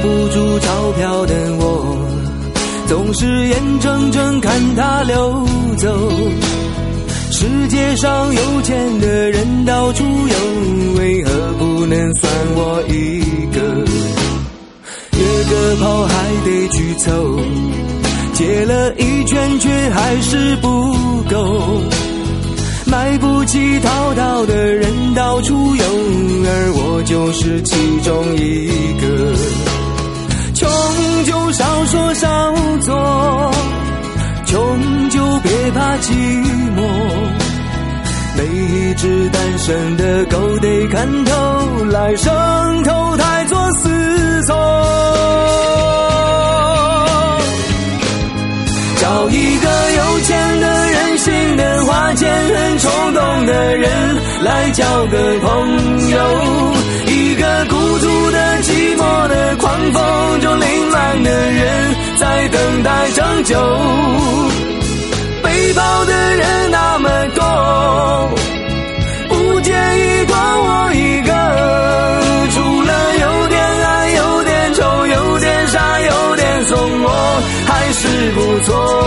不住钞票的我，总是眼睁睁看它流走。世界上有钱的人到处有，为何不能算我一个？约个炮还得去凑，借了一圈却还是不够。买不起套套的人到处有，而我就是其中一个。穷就少做，穷就别怕寂寞。每一只单身的狗得看透，来生投胎做思索。找一个有钱的、任性的、花钱很冲动的人来交个朋友，等待拯救背包的人那么多不介意多我一个除了有点爱有点愁有点傻有点怂我还是不错。